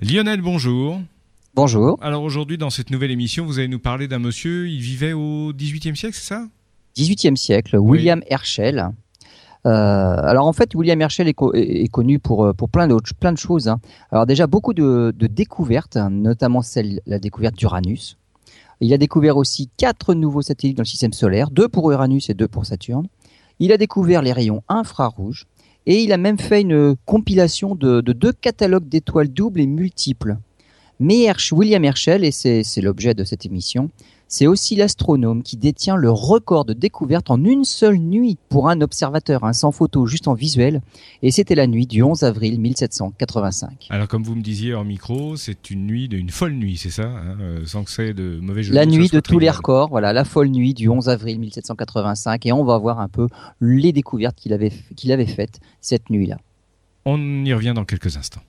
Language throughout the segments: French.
Lionel, bonjour. Bonjour. Alors aujourd'hui, dans cette nouvelle émission, vous allez nous parler d'un monsieur, il vivait au XVIIIe siècle, c'est ça? 18e siècle, William Herschel. Euh, alors en fait, William Herschel est, co- est- est connu pour, euh, pour plein, d'autres, plein de choses. hein. Alors déjà, beaucoup de, de découvertes, hein, notamment celle, la découverte d'Uranus. Il a découvert aussi quatre nouveaux satellites dans le système solaire, deux pour Uranus et deux pour Saturne. Il a découvert les rayons infrarouges et il a même fait une compilation de, de deux catalogues d'étoiles doubles et multiples. Mais William Herschel, et c'est l'objet de cette émission, c'est aussi l'astronome qui détient le record de découverte en une seule nuit pour un observateur, hein, sans photo, juste en visuel. Et c'était la nuit du 11 avril 1785. Alors comme vous me disiez en micro, c'est une nuit, de- une folle nuit, c'est ça hein, euh, Sans que c'est de mauvais jeu La nuit de tous les records, voilà, la folle nuit du 11 avril 1785. Et on va voir un peu les découvertes qu'il avait, qu'il avait faites cette nuit-là. On y revient dans quelques instants.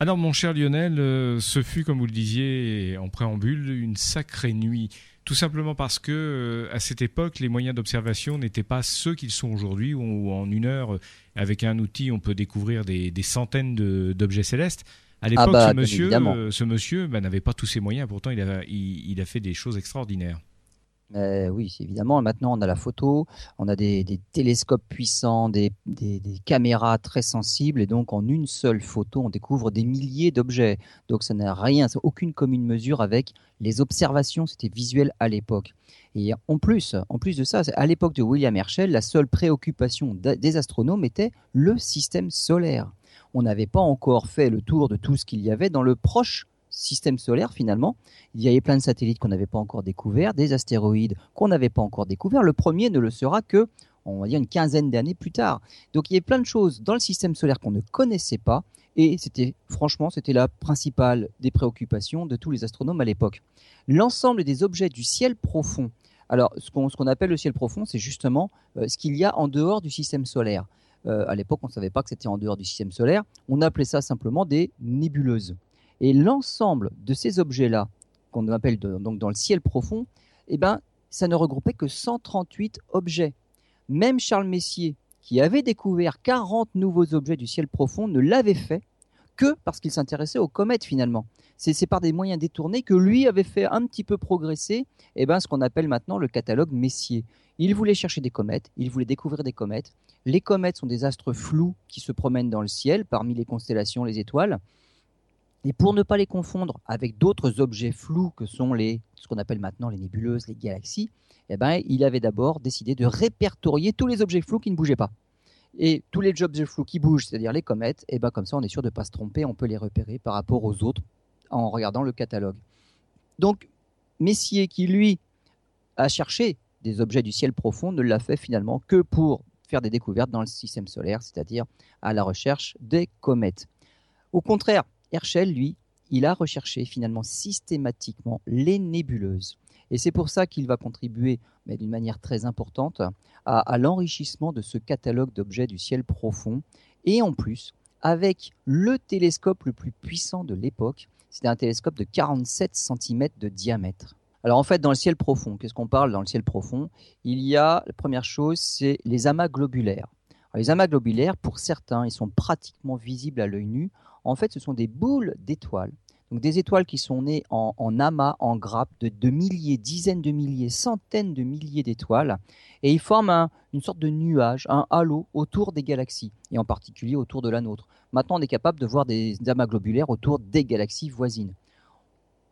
Alors mon cher Lionel, euh, ce fut, comme vous le disiez en préambule, une sacrée nuit. Tout simplement parce que euh, à cette époque, les moyens d'observation n'étaient pas ceux qu'ils sont aujourd'hui, où en une heure, euh, avec un outil, on peut découvrir des, des centaines de- d'objets célestes. À l'époque, bah, ce monsieur, évidemment. ce monsieur bah, n'avait pas tous ces moyens. Pourtant, il a, il, il a fait des choses extraordinaires. Euh, oui, évidemment. Maintenant, on a la photo, on a des, télescopes puissants, des, caméras très sensibles, et donc en une seule photo, on découvre des milliers d'objets. Donc, ça n'a rien, ça aucune commune mesure avec les observations. C'était visuel à l'époque. Et en plus, en plus de ça, à l'époque de William Herschel, la seule préoccupation des astronomes était le système solaire. On n'avait pas encore fait le tour de tout ce qu'il y avait dans le proche système solaire finalement. Il y avait plein de satellites qu'on n'avait pas encore découverts, des astéroïdes qu'on n'avait pas encore découverts. Le premier ne le sera que, on va dire, une quinzaine d'années plus tard. Donc il y avait plein de choses dans le système solaire qu'on ne connaissait pas. Et c'était, franchement, c'était la principale des préoccupations de tous les astronomes à l'époque. L'ensemble des objets du ciel profond. Alors, ce qu'on, ce qu'on appelle le ciel profond, c'est justement euh, ce qu'il y a en dehors du système solaire. Euh, à l'époque, on ne savait pas que c'était en dehors du système solaire. On appelait ça simplement des nébuleuses. Et l'ensemble de ces objets-là, qu'on appelle donc dans le ciel profond, eh ben, ça ne regroupait que 138 objets. Même Charles Messier, qui avait découvert 40 nouveaux objets du ciel profond, ne l'avait fait que parce qu'il s'intéressait aux comètes finalement. C'est c'est par des moyens détournés que lui avait fait un petit peu progresser eh ben, ce qu'on appelle maintenant le catalogue Messier. Il voulait chercher des comètes, il voulait découvrir des comètes. Les comètes sont des astres flous qui se promènent dans le ciel parmi les constellations, les étoiles. Et pour ne pas les confondre avec d'autres objets flous que sont les, ce qu'on appelle maintenant les nébuleuses, les galaxies, eh ben, il avait d'abord décidé de répertorier tous les objets flous qui ne bougeaient pas. Et tous les objets flous qui bougent, c'est-à-dire les comètes, eh ben, comme ça on est sûr de ne pas se tromper, on peut les repérer par rapport aux autres en regardant le catalogue. Donc, Messier, qui lui a cherché des objets du ciel profond, ne l'a fait finalement que pour faire des découvertes dans le système solaire, c'est-à-dire à la recherche des comètes. Au contraire, Herschel, lui, il a recherché finalement systématiquement les nébuleuses. Et c'est pour ça qu'il va contribuer, mais d'une manière très importante, à, l'enrichissement de ce catalogue d'objets du ciel profond. Et en plus, avec le télescope le plus puissant de l'époque, c'était un télescope de 47 cm de diamètre. Alors en fait, dans le ciel profond, qu'est-ce qu'on parle dans le ciel profond? Il y a, la première chose, c'est les amas globulaires. Les amas globulaires, pour certains, ils sont pratiquement visibles à l'œil nu. En fait, ce sont des boules d'étoiles. Donc des étoiles qui sont nées en, amas, en grappes de, de milliers, dizaines de milliers, centaines de milliers d'étoiles. Et ils forment un- une sorte de nuage, un halo autour des galaxies, et en particulier autour de la nôtre. Maintenant, on est capable de voir des amas globulaires autour des galaxies voisines.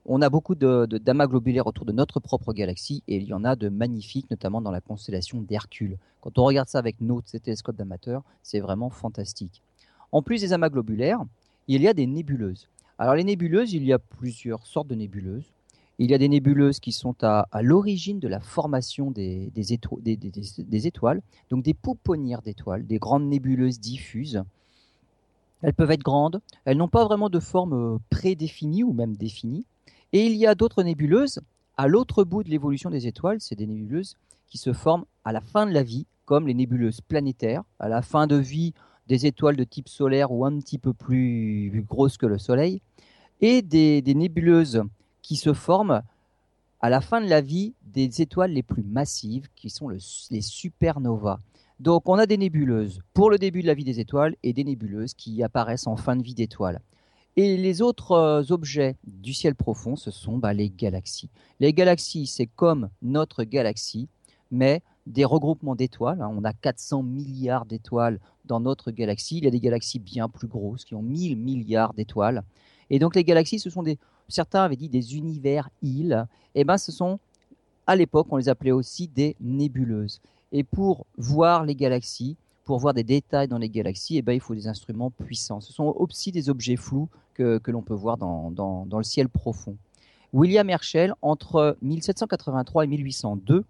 On a beaucoup de- de- d'amas globulaires autour de notre propre galaxie, et il y en a de magnifiques, notamment dans la constellation d'Hercule. Quand on regarde ça avec nos télescopes d'amateurs, c'est vraiment fantastique. En plus des amas globulaires, il y a des nébuleuses. Alors les nébuleuses, il y a plusieurs sortes de nébuleuses. Il y a des nébuleuses qui sont à, l'origine de la formation des- des étoiles, donc des pouponnières d'étoiles, des grandes nébuleuses diffuses. Elles peuvent être grandes, elles n'ont pas vraiment de forme euh, prédéfinie ou même définie. Et il y a d'autres nébuleuses, à l'autre bout de l'évolution des étoiles, c'est des nébuleuses qui se forment à la fin de la vie, comme les nébuleuses planétaires, à la fin de vie des étoiles de type solaire ou un petit peu plus grosses que le Soleil, et des, nébuleuses qui se forment à la fin de la vie des étoiles les plus massives, qui sont le- les supernovas. Donc on a des nébuleuses pour le début de la vie des étoiles et des nébuleuses qui apparaissent en fin de vie d'étoiles. Et les autres euh, objets du ciel profond, ce sont bah, les galaxies. Les galaxies, c'est comme notre galaxie, mais des regroupements d'étoiles. Hein. On a 400 milliards d'étoiles dans notre galaxie. Il y a des galaxies bien plus grosses qui ont 1000 milliards d'étoiles. Et donc les galaxies, ce sont des, certains avaient dit des univers îles. Et eh ben, ce sont, à l'époque, on les appelait aussi des nébuleuses. Et pour voir les galaxies, pour voir des détails dans les galaxies, eh ben, il faut des instruments puissants. Ce sont aussi des objets flous que, l'on peut voir dans, dans le ciel profond. William Herschel, entre 1783 et 1802,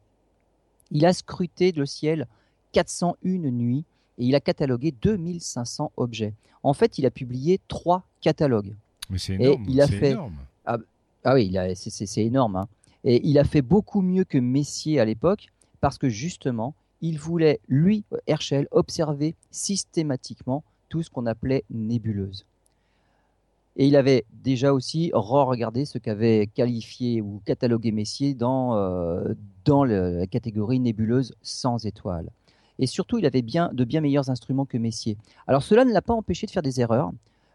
il a scruté le ciel 401 nuits et il a catalogué 2500 objets. En fait, il a publié trois catalogues. Mais c'est énorme. il a fait... Ah, ah, oui, c'est énorme. Hein. Et il a fait beaucoup mieux que Messier à l'époque parce que justement, il voulait, lui, Herschel, observer systématiquement tout ce qu'on appelait nébuleuse. Et il avait déjà aussi re-regardé ce qu'avait qualifié ou catalogué Messier dans, euh, dans la catégorie nébuleuse sans étoiles. Et surtout, il avait bien, de bien meilleurs instruments que Messier. Alors cela ne l'a pas empêché de faire des erreurs.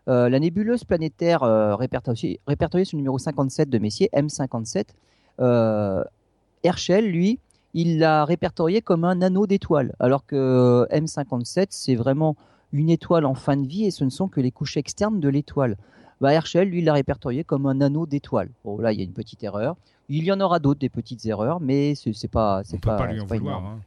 Euh, la nébuleuse planétaire euh, répertoriée, répertoriée sur le numéro 57 de Messier, M57, Herschel, lui, il l'a répertorié comme un anneau d'étoiles, alors que M57, c'est vraiment une étoile en fin de vie et ce ne sont que les couches externes de l'étoile. Bah, Herschel, lui, l'a répertorié comme un anneau d'étoiles. Bon, là, il y a une petite erreur. Il y en aura d'autres, des petites erreurs, mais c'est pas, c'est pas, pas, lui en vouloir. Hein.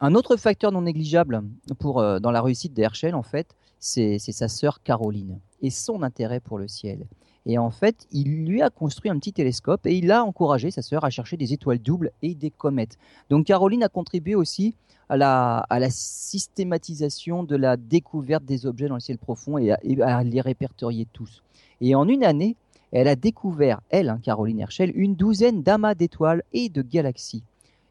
Un autre facteur non négligeable pour, euh, dans la réussite d'Herschel, en fait, c'est sa sœur Caroline et son intérêt pour le ciel. Et en fait, il lui a construit un petit télescope et il a encouragé sa sœur à chercher des étoiles doubles et des comètes. Donc Caroline a contribué aussi à la, systématisation de la découverte des objets dans le ciel profond et à les répertorier tous. Et en une année, elle a découvert, elle, hein, Caroline Herschel, une douzaine d'amas d'étoiles et de galaxies.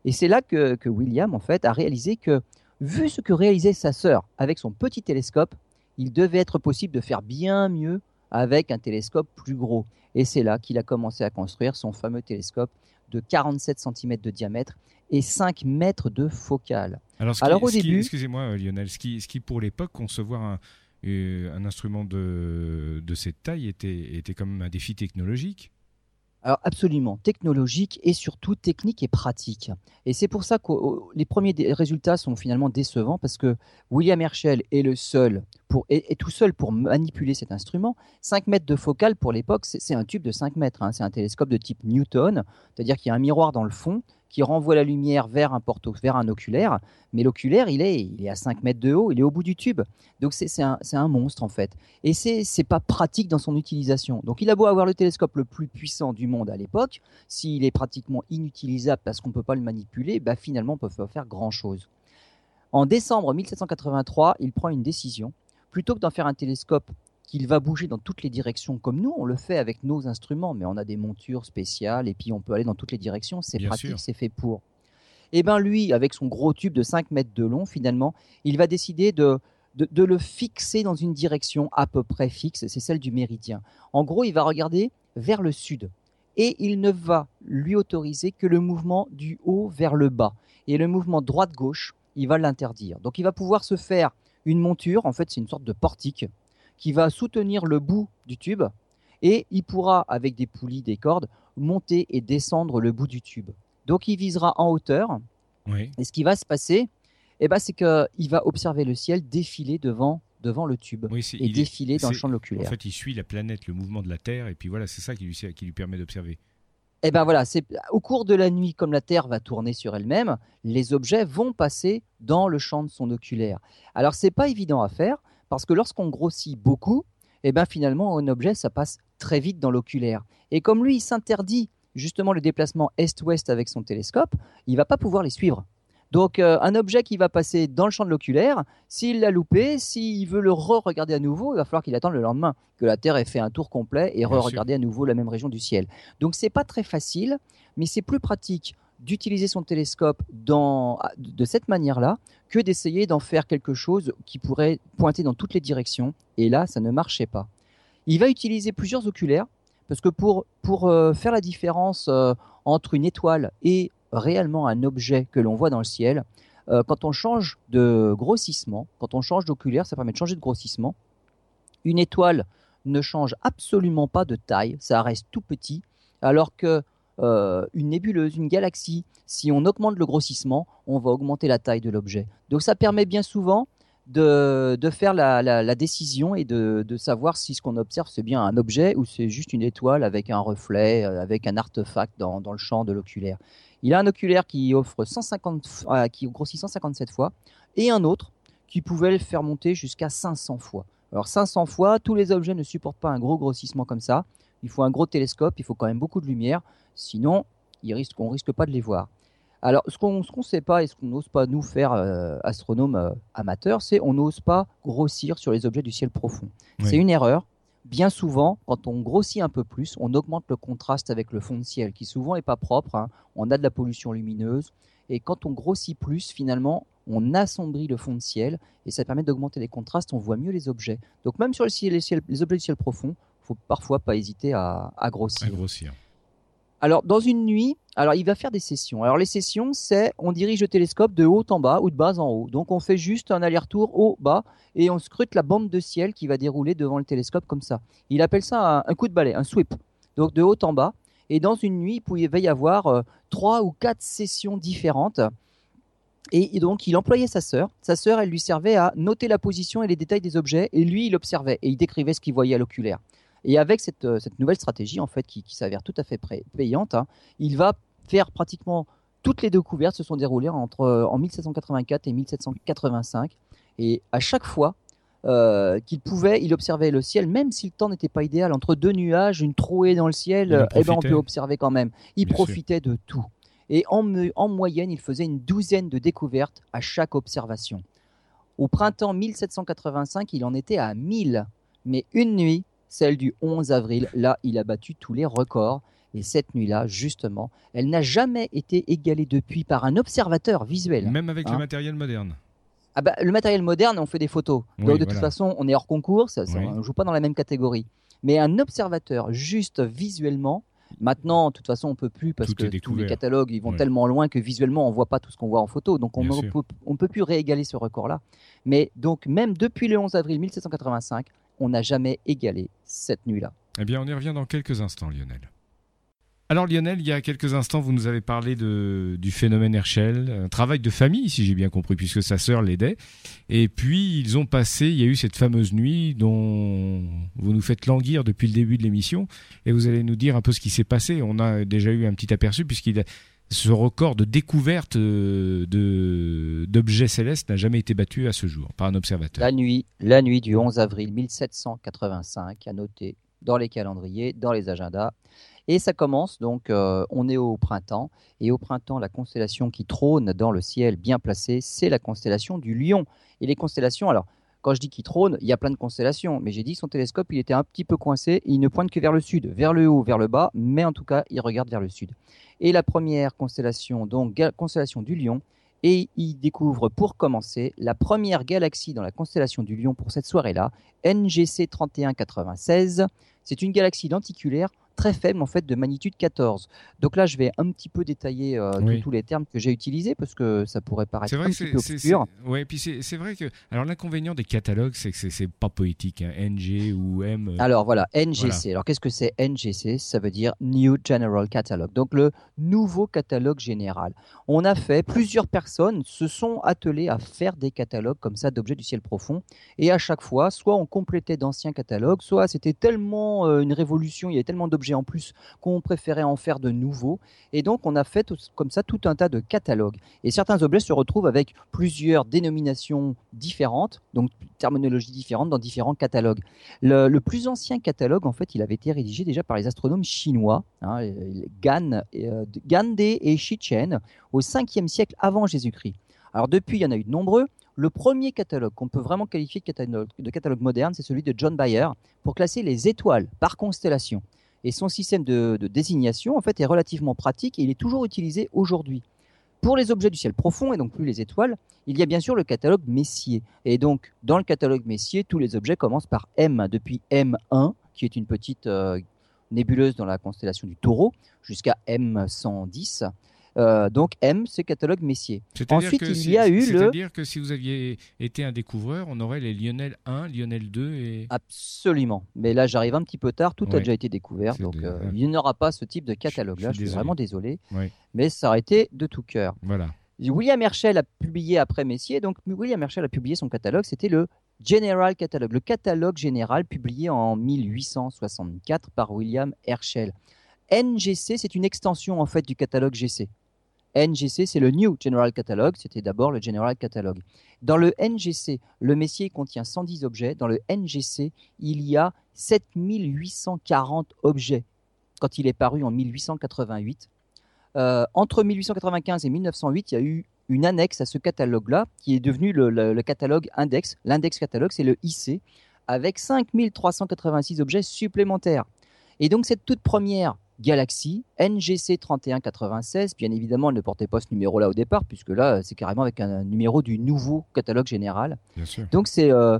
Et c'est là que, William, en fait, a réalisé que, vu ce que réalisait sa sœur avec son petit télescope, il devait être possible de faire bien mieux avec un télescope plus gros. Et c'est là qu'il a commencé à construire son fameux télescope de 47 cm de diamètre et 5 mètres de focale. Alors, Alors au début, excusez-moi Lionel, ce qui, ce qui pour l'époque concevoir un, un instrument de, de cette taille était, était quand même un défi technologique. Alors absolument, technologique et surtout technique et pratique. Et c'est pour ça que les premiers résultats sont finalement décevants parce que William Herschel est le seul pour, tout seul pour manipuler cet instrument. 5 mètres de focale pour l'époque, c'est un tube de 5 mètres. Hein. C'est un télescope de type Newton, c'est-à-dire qu'il y a un miroir dans le fond qui renvoie la lumière vers un porto, vers un oculaire, mais l'oculaire, il est, il est à 5 mètres de haut, il est au bout du tube. Donc c'est un, un, monstre en fait. Et c'est pas pratique dans son utilisation. Donc il a beau avoir le télescope le plus puissant du monde à l'époque, s'il est pratiquement inutilisable parce qu'on ne peut pas le manipuler, bah finalement on peut pas faire grand-chose. En décembre 1783, il prend une décision. Plutôt que d'en faire un télescope qu'il va bouger dans toutes les directions comme nous, on le fait avec nos instruments, mais on a des montures spéciales et puis on peut aller dans toutes les directions, c'est pratique, c'est fait pour. Et eh bien lui, avec son gros tube de 5 mètres de long, finalement, il va décider de, de, le fixer dans une direction à peu près fixe, c'est celle du méridien. En gros, il va regarder vers le sud et il ne va lui autoriser que le mouvement du haut vers le bas. Et le mouvement droite-gauche, il va l'interdire. Donc il va pouvoir se faire une monture, en fait c'est une sorte de portique, qui va soutenir le bout du tube et il pourra, avec des poulies, des cordes, monter et descendre le bout du tube. Donc il visera en hauteur. Et ce qui va se passer, eh ben, c'est qu'il va observer le ciel défiler devant, devant le tube et défiler dans le champ de l'oculaire. En fait, il suit la planète, le mouvement de la Terre, et puis voilà, c'est ça qui lui, qui lui permet d'observer. Eh ben voilà, c'est au cours de la nuit, comme la Terre va tourner sur elle-même, les objets vont passer dans le champ de son oculaire. Alors c'est pas évident à faire parce que lorsqu'on grossit beaucoup, eh ben finalement un objet ça passe très vite dans l'oculaire. Et comme lui il s'interdit justement le déplacement est-ouest avec son télescope, il va pas pouvoir les suivre. Donc euh, un objet qui va passer dans le champ de l'oculaire, s'il l'a loupé, s'il veut le re-regarder à nouveau, il va falloir qu'il attende le lendemain que la Terre ait fait un tour complet et re-regarder à nouveau la même région du ciel. Donc c'est pas très facile, mais c'est plus pratique d'utiliser son télescope dans, de cette manière-là que d'essayer d'en faire quelque chose qui pourrait pointer dans toutes les directions. Et là, ça ne marchait pas. Il va utiliser plusieurs oculaires parce que pour, pour euh, faire la différence euh, entre une étoile et réellement un objet que l'on voit dans le ciel, euh, quand on change de grossissement, quand on change d'oculaire, ça permet de changer de grossissement. Une étoile ne change absolument pas de taille, ça reste tout petit, alors que euh, une nébuleuse, une galaxie, si on augmente le grossissement, on va augmenter la taille de l'objet. Donc ça permet bien souvent de, faire la, décision et de, savoir si ce qu'on observe c'est bien un objet ou c'est juste une étoile avec un reflet, euh, avec un artefact dans, le champ de l'oculaire. Il a un oculaire qui offre 150, euh, qui grossit 157 fois et un autre qui pouvait le faire monter jusqu'à 500 fois. Alors 500 fois, tous les objets ne supportent pas un gros grossissement comme ça. Il faut un gros télescope, il faut quand même beaucoup de lumière, sinon on ne risque pas de les voir. Alors ce qu'on ne sait pas et ce qu'on n'ose pas nous faire euh, astronomes euh, amateurs, c'est on n'ose pas grossir sur les objets du ciel profond. C'est une erreur. Bien souvent, quand on grossit un peu plus, on augmente le contraste avec le fond de ciel, qui souvent n'est pas propre. Hein. On a de la pollution lumineuse. Et quand on grossit plus, finalement, on assombrit le fond de ciel et ça permet d'augmenter les contrastes, on voit mieux les objets. Donc même sur les, les, objets du ciel profond, il faut parfois pas hésiter à, grossir. Alors dans une nuit, alors il va faire des sessions. Alors les sessions, c'est on dirige le télescope de haut en bas ou de bas en haut. Donc on fait juste un aller-retour haut-bas et on scrute la bande de ciel qui va dérouler devant le télescope comme ça. Il appelle ça un, coup de balai, un sweep. Donc de haut en bas. Et dans une nuit, il pouvait y avoir euh, trois ou quatre sessions différentes et donc, il employait sa sœur. Sa sœur, elle lui servait à noter la position et les détails des objets. Et lui, il observait et il décrivait ce qu'il voyait à l'oculaire. Et avec cette, euh, nouvelle stratégie, en fait, qui, s'avère tout à fait payante, hein, il va faire pratiquement toutes les découvertes se sont déroulées entre euh, en 1784 et 1785. Et à chaque fois euh, qu'il pouvait, il observait le ciel, même si le temps n'était pas idéal, entre deux nuages, une trouée dans le ciel, eh ben, on peut observer quand même. Il profitait de tout et en, moyenne, il faisait une douzaine de découvertes à chaque observation. Au printemps 1785, il en était à 1000, mais une nuit, celle du 11 avril, là, il a battu tous les records. Et cette nuit-là, justement, elle n'a jamais été égalée depuis par un observateur visuel. Même avec le hein. matériel moderne. Ah bah, le matériel moderne, on fait des photos. Donc de toute façon, on est hors concours, ça, on ne joue pas dans la même catégorie. Mais un observateur, juste visuellement, Maintenant, de toute façon, on peut plus parce que tous les catalogues ils vont tellement loin que visuellement on voit pas tout ce qu'on voit en photo. Donc on ne peut, peut, plus réégaler ce record-là. Mais donc même depuis le 11 avril 1785, on n'a jamais égalé cette nuit-là. Eh bien, on y revient dans quelques instants, Lionel. Alors Lionel, il y a quelques instants, vous nous avez parlé de, du phénomène Herschel, un travail de famille, si j'ai bien compris, puisque sa sœur l'aidait. Et puis ils ont passé, il y a eu cette fameuse nuit dont vous nous faites languir depuis le début de l'émission, et vous allez nous dire un peu ce qui s'est passé. On a déjà eu un petit aperçu, puisqu'il ce record de découverte euh, d'objets célestes n'a jamais été battu à ce jour par un observateur. La nuit, la nuit du 11 avril 1785, à noter dans les calendriers, dans les agendas. Et ça commence, donc euh, on est au printemps, et au printemps, la constellation qui trône dans le ciel bien placé, c'est la constellation du Lion. Et les constellations, alors quand je dis qu'il trône, il y a plein de constellations, mais j'ai dit que son télescope, il était un petit peu coincé, il ne pointe que vers le sud, vers le haut, vers le bas, mais en tout cas, il regarde vers le sud. Et la première constellation, donc constellation du Lion, et il découvre pour commencer la première galaxie dans la constellation du Lion pour cette soirée-là, NGC 3196. C'est une galaxie lenticulaire très faible en fait de magnitude 14. Donc là, je vais un petit peu détailler euh, tous les termes que j'ai utilisés parce que ça pourrait paraître un petit peu obscur. Oui, puis c'est vrai que alors l'inconvénient des catalogues, c'est que c'est pas poétique, hein. NG ou M. Euh, alors voilà, NGC. Alors qu'est-ce que c'est NGC Ça veut dire New General Catalog. Donc le nouveau catalogue général. On a fait plusieurs personnes se sont attelées à faire des catalogues comme ça d'objets du ciel profond et à chaque fois, soit on complétait d'anciens catalogues, soit c'était tellement euh, une révolution, il y avait tellement d'objets en plus qu'on préférait en faire de nouveaux. Et donc, on a fait comme ça tout un tas de catalogues. Et certains objets se retrouvent avec plusieurs dénominations différentes, donc terminologies différentes dans différents catalogues. Le, plus ancien catalogue, en fait, il avait été rédigé déjà par les astronomes chinois, hein, Gan, euh, Gande et Shichen, au 5e siècle avant Jésus-Christ. Alors depuis, il y en a eu de nombreux. Le premier catalogue qu'on peut vraiment qualifier de catalogue, de catalogue moderne, c'est celui de John Bayer pour classer les étoiles par constellation. Et son système de, désignation, en fait, est relativement pratique et il est toujours utilisé aujourd'hui. Pour les objets du ciel profond et donc plus les étoiles, il y a bien sûr le catalogue Messier. Et donc, dans le catalogue Messier, tous les objets commencent par M, depuis M1, qui est une petite euh, nébuleuse dans la constellation du taureau, jusqu'à M110. Euh, donc M, c'est catalogue Messier. Ensuite, il y a eu le. C'est-à-dire que si vous aviez été un découvreur, on aurait les Lionel 1, Lionel 2 et. Absolument. Mais là, j'arrive un petit peu tard. Tout a déjà été découvert, donc euh, il n'y aura pas ce type de catalogue-là. Je, suis vraiment désolé. Mais ça aurait été de tout cœur. Voilà. William Herschel a publié après Messier. Donc William Herschel a publié son catalogue. C'était le General Catalogue, le catalogue général publié en 1864 par William Herschel. NGC, c'est une extension en fait du catalogue GC. NGC, c'est le New General Catalogue, c'était d'abord le General Catalogue. Dans le NGC, le Messier contient 110 objets. Dans le NGC, il y a 7840 objets quand il est paru en 1888. Euh, entre 1895 et 1908, il y a eu une annexe à ce catalogue-là, qui est devenu le, catalogue index. L'index catalogue, c'est le IC, avec 5386 objets supplémentaires. Et donc cette toute première galaxie, NGC 3196, bien évidemment, elle ne portait pas ce numéro-là au départ, puisque là, c'est carrément avec un numéro du nouveau catalogue général. Donc c'est euh,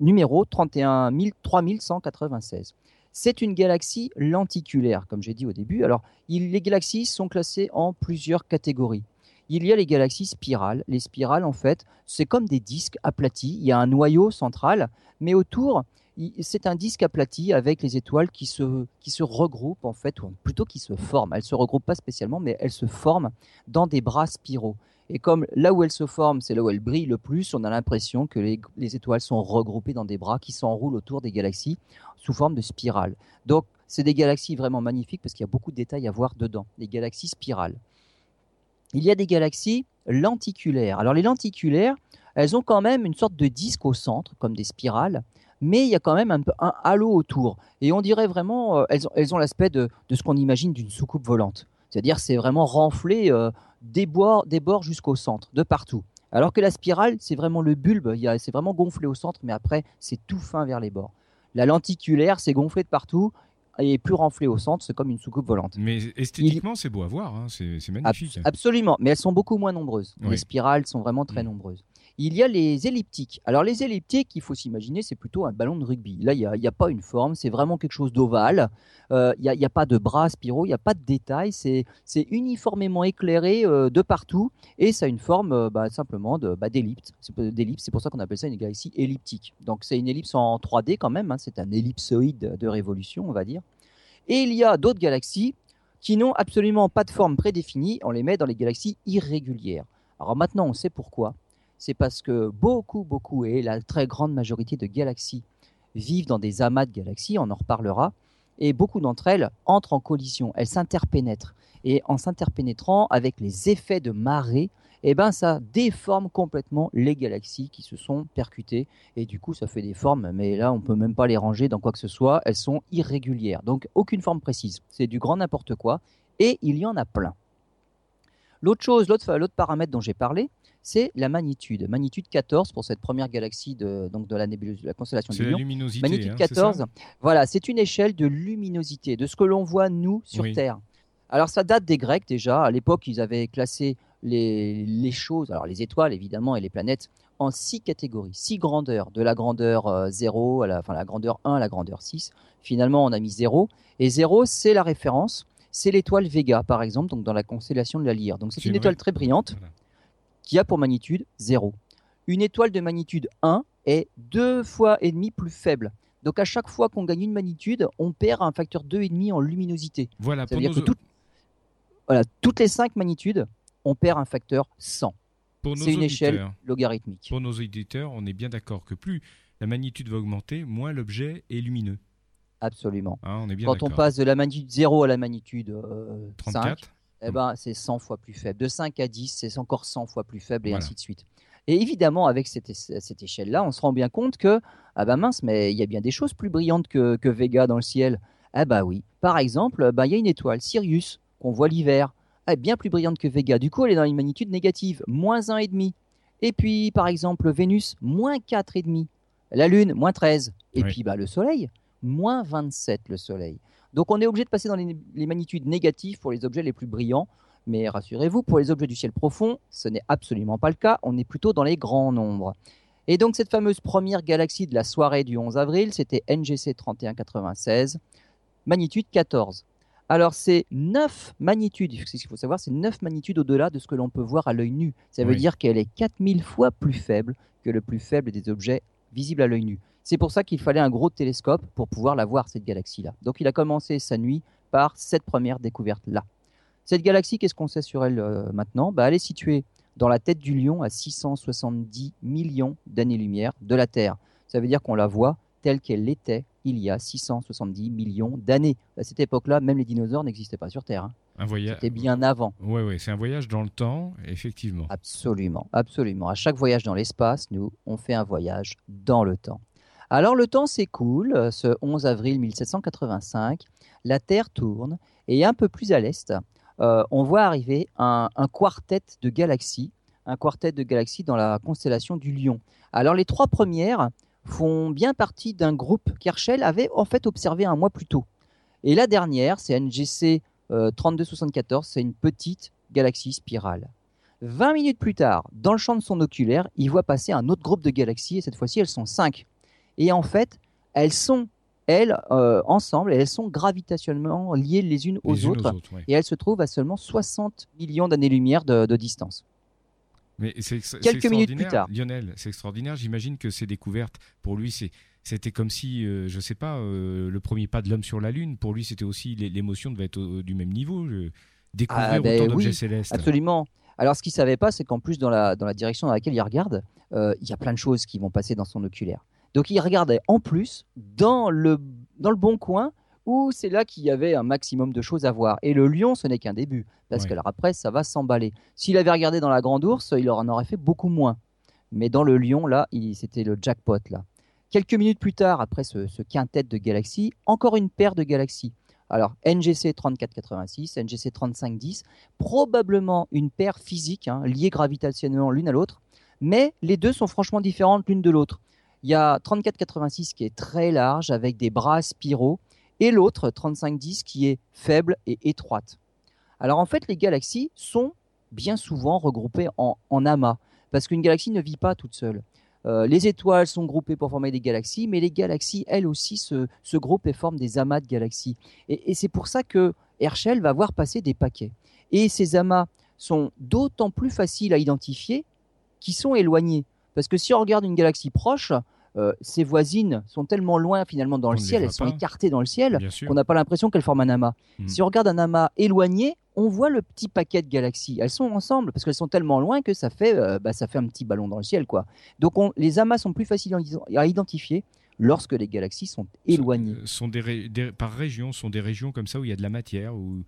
numéro 31 3196. C'est une galaxie lenticulaire, comme j'ai dit au début. Alors, les galaxies sont classées en plusieurs catégories. Il y a les galaxies spirales. Les spirales, en fait, c'est comme des disques aplatis. Il y a un noyau central, mais autour, c'est un disque aplati avec les étoiles qui se, qui se regroupent, en fait, ou plutôt qui se forment. Elles ne se regroupent pas spécialement, mais elles se forment dans des bras spiraux. Et comme là où elles se forment, c'est là où elles brillent le plus, on a l'impression que les, les, étoiles sont regroupées dans des bras qui s'enroulent autour des galaxies sous forme de spirale. Donc, c'est des galaxies vraiment magnifiques parce qu'il y a beaucoup de détails à voir dedans. Les galaxies spirales il y a des galaxies lenticulaires. Alors les lenticulaires, elles ont quand même une sorte de disque au centre, comme des spirales, mais il y a quand même un, halo autour. Et on dirait vraiment, euh, elles ont, l'aspect de, ce qu'on imagine d'une soucoupe volante. C'est-à-dire c'est vraiment renflé euh, des, bords, des bords jusqu'au centre, de partout. Alors que la spirale, c'est vraiment le bulbe, c'est vraiment gonflé au centre, mais après, c'est tout fin vers les bords. La lenticulaire, c'est gonflé de partout et plus renflé au centre, c'est comme une soucoupe volante. Mais esthétiquement, c'est beau à voir, hein. c'est magnifique. absolument, mais elles sont beaucoup moins nombreuses. Les spirales sont vraiment très mm. nombreuses. Il y a les elliptiques. Alors les elliptiques, il faut s'imaginer, c'est plutôt un ballon de rugby. Là, il n'y a, pas une forme, c'est vraiment quelque chose d'ovale. Euh, il n'y a, pas de bras spiraux, il n'y a pas de détails, c'est uniformément éclairé euh, de partout et ça a une forme euh, bah, simplement bah, d'ellipse. c'est pour ça qu'on appelle ça une galaxie elliptique. Donc c'est une ellipse en 3D quand même, hein. c'est un ellipsoïde de révolution, on va dire. Et il y a d'autres galaxies qui n'ont absolument pas de forme prédéfinie, on les met dans les galaxies irrégulières. Alors maintenant, on sait pourquoi c'est parce que beaucoup, beaucoup, et la très grande majorité de galaxies vivent dans des amas de galaxies, on en reparlera, et beaucoup d'entre elles entrent en collision, elles s'interpénètrent. Et en s'interpénétrant avec les effets de marée, eh ben, ça déforme complètement les galaxies qui se sont percutées. Et du coup, ça fait des formes, mais là, on peut même pas les ranger dans quoi que ce soit. Elles sont irrégulières. Donc, aucune forme précise. C'est du grand n'importe quoi. Et il y en a plein. L'autre chose, l'autre paramètre dont j'ai parlé, c'est la magnitude. Magnitude 14 pour cette première galaxie de, donc de la nébuleuse de la constellation de la luminosité. Magnitude 14, hein, voilà, c'est une échelle de luminosité, de ce que l'on voit nous sur Terre. Alors ça date des Grecs déjà. À l'époque, ils avaient classé les, les, choses, alors les étoiles évidemment et les planètes, en six catégories, six grandeurs, de la grandeur 0 euh, à la, enfin, la grandeur 1 à la grandeur 6. Finalement, on a mis 0. Et 0, c'est la référence. C'est l'étoile Vega, par exemple, donc dans la constellation de la Lyre. Donc c'est une étoile très brillante qui a pour magnitude 0. Une étoile de magnitude 1 est deux fois et demi plus faible. Donc à chaque fois qu'on gagne une magnitude, on perd un facteur 2,5 en luminosité. Voilà, pour dire que voilà, toutes les 5 magnitudes, on perd un facteur 100. C'est une échelle logarithmique. Pour nos auditeurs, on est bien d'accord que plus la magnitude va augmenter, moins l'objet est lumineux. Absolument. Ah, on est bien Quand on passe de la magnitude 0 à la magnitude euh, 34. 5, eh ben, c'est 100 fois plus faible. De 5 à 10, c'est encore 100 fois plus faible et ainsi de suite. Et évidemment, avec cette, cette échelle-là, on se rend bien compte que, ah ben mince, mais il y a bien des choses plus brillantes que, que Vega dans le ciel. Ah bah oui. Par exemple, ben, il y a une étoile, Sirius, qu'on voit l'hiver. Elle est bien plus brillante que Vega. Du coup, elle est dans une magnitude négative, moins 1,5. Et puis, par exemple, Vénus, moins 4,5. La Lune, moins 13. Et puis, bah, le Soleil, moins 27 le Soleil. Donc on est obligé de passer dans les, magnitudes négatives pour les objets les plus brillants. Mais rassurez-vous, pour les objets du ciel profond, ce n'est absolument pas le cas. On est plutôt dans les grands nombres. Et donc cette fameuse première galaxie de la soirée du 11 avril, c'était NGC 3196, magnitude 14. Alors c'est 9 magnitudes, ce qu'il faut savoir, c'est 9 magnitudes au-delà de ce que l'on peut voir à l'œil nu. Ça veut dire qu'elle est 4000 fois plus faible que le plus faible des objets visibles à l'œil nu. C'est pour ça qu'il fallait un gros télescope pour pouvoir la voir, cette galaxie-là. Donc il a commencé sa nuit par cette première découverte-là. Cette galaxie, qu'est-ce qu'on sait sur elle euh, maintenant? Bah, Elle est située dans la tête du lion à 670 millions d'années-lumière de la Terre. Ça veut dire qu'on la voit telle qu'elle était il y a 670 millions d'années. À cette époque-là, même les dinosaures n'existaient pas sur Terre. Hein. Un voyage. C'était bien avant. Oui, oui, c'est un voyage dans le temps, effectivement. Absolument, absolument. À chaque voyage dans l'espace, nous, on fait un voyage dans le temps. Alors le temps s'écoule, ce 11 avril 1785, la Terre tourne et un peu plus à l'est, euh, on voit arriver un, quartet de galaxies, un quartet de galaxies dans la constellation du Lion. Alors les trois premières font bien partie d'un groupe qu'Herschel avait en fait observé un mois plus tôt. Et la dernière, c'est NGC 3274, euh, c'est une petite galaxie spirale. 20 minutes plus tard, dans le champ de son oculaire, il voit passer un autre groupe de galaxies, et cette fois-ci, elles sont cinq. Et en fait, elles sont elles, euh, ensemble, elles sont gravitationnellement liées les unes aux autres, et elles se trouvent à seulement 60 millions d'années-lumière de, distance. Mais c'est quelques minutes plus tard. Lionel, c'est extraordinaire. J'imagine que ces découvertes, pour lui, c'était comme si, euh, je ne sais pas, euh, le premier pas de l'homme sur la Lune, pour lui, c'était aussi l'émotion devait être du même niveau. découvrir ah, ben autant d'objets célestes. Absolument. Alors, ce qu'il ne savait pas, c'est qu'en plus, dans la, dans la direction dans laquelle il regarde, il y a plein de choses qui vont passer dans son oculaire. Donc il regardait en plus dans le, dans le bon coin où c'est là qu'il y avait un maximum de choses à voir. Et le lion, ce n'est qu'un début, parce que après, ça va s'emballer. S'il avait regardé dans la grande ours, il en aurait fait beaucoup moins. Mais dans le lion, là, c'était le jackpot. là. Quelques minutes plus tard, après ce, quintet de galaxies, encore une paire de galaxies. Alors, NGC 3486, NGC 3510, probablement une paire physique, hein, liée gravitationnellement l'une à l'autre, mais les deux sont franchement différentes l'une de l'autre. Il y a 3486 qui est très large avec des bras spiraux et l'autre 3510 qui est faible et étroite. Alors en fait, les galaxies sont bien souvent regroupées en, amas parce qu'une galaxie ne vit pas toute seule. Euh, les étoiles sont groupées pour former des galaxies, mais les galaxies, elles aussi, se, groupent et forment des amas de galaxies. Et, et c'est pour ça que Herschel va voir passer des paquets. Et ces amas sont d'autant plus faciles à identifier qu'ils sont éloignés. Parce que si on regarde une galaxie proche, euh, ses voisines sont tellement loin finalement dans le ciel, elles sont écartées dans le ciel, qu'on n'a pas l'impression qu'elles forment un amas. Hmm. Si on regarde un amas éloigné, on voit le petit paquet de galaxies. Elles sont ensemble parce qu'elles sont tellement loin que ça fait, euh, bah, ça fait un petit ballon dans le ciel. quoi. Donc les amas sont plus faciles à identifier lorsque les galaxies sont éloignées. Sont des, par région, sont des régions comme ça où il y a de la matière, où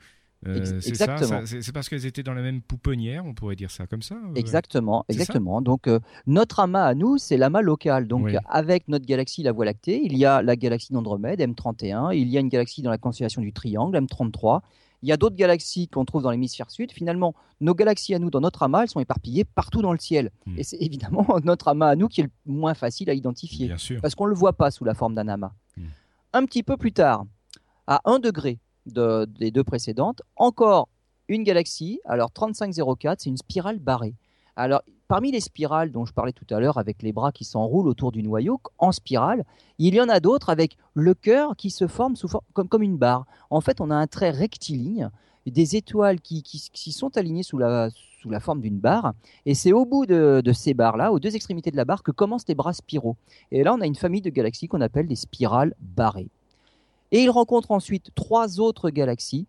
euh, c'est ça, c'est parce qu'elles étaient dans la même pouponnière, on pourrait dire ça comme ça Exactement, exactement. Donc euh, notre amas à nous, c'est l'amas local. Donc avec notre galaxie, la Voie lactée, il y a la galaxie d'Andromède, M31, il y a une galaxie dans la constellation du Triangle, M33. Il y a d'autres galaxies qu'on trouve dans l'hémisphère sud. Finalement, nos galaxies à nous, dans notre amas, elles sont éparpillées partout dans le ciel. Hmm. Et c'est évidemment notre amas à nous qui est le moins facile à identifier. Parce qu'on ne le voit pas sous la forme d'un amas. Hmm. Un petit peu plus tard, à 1 degré des deux précédentes. Encore une galaxie, alors 3504, c'est une spirale barrée. Alors, parmi les spirales dont je parlais tout à l'heure, avec les bras qui s'enroulent autour du noyau en spirale, il y en a d'autres avec le cœur qui se forme sous comme, comme une barre. En fait, on a un trait rectiligne, des étoiles qui, qui, sont alignées sous la, sous la forme d'une barre, et c'est au bout de, de ces barres-là, aux deux extrémités de la barre, que commencent les bras spiraux. Et là, on a une famille de galaxies qu'on appelle des spirales barrées. Et il rencontre ensuite trois autres galaxies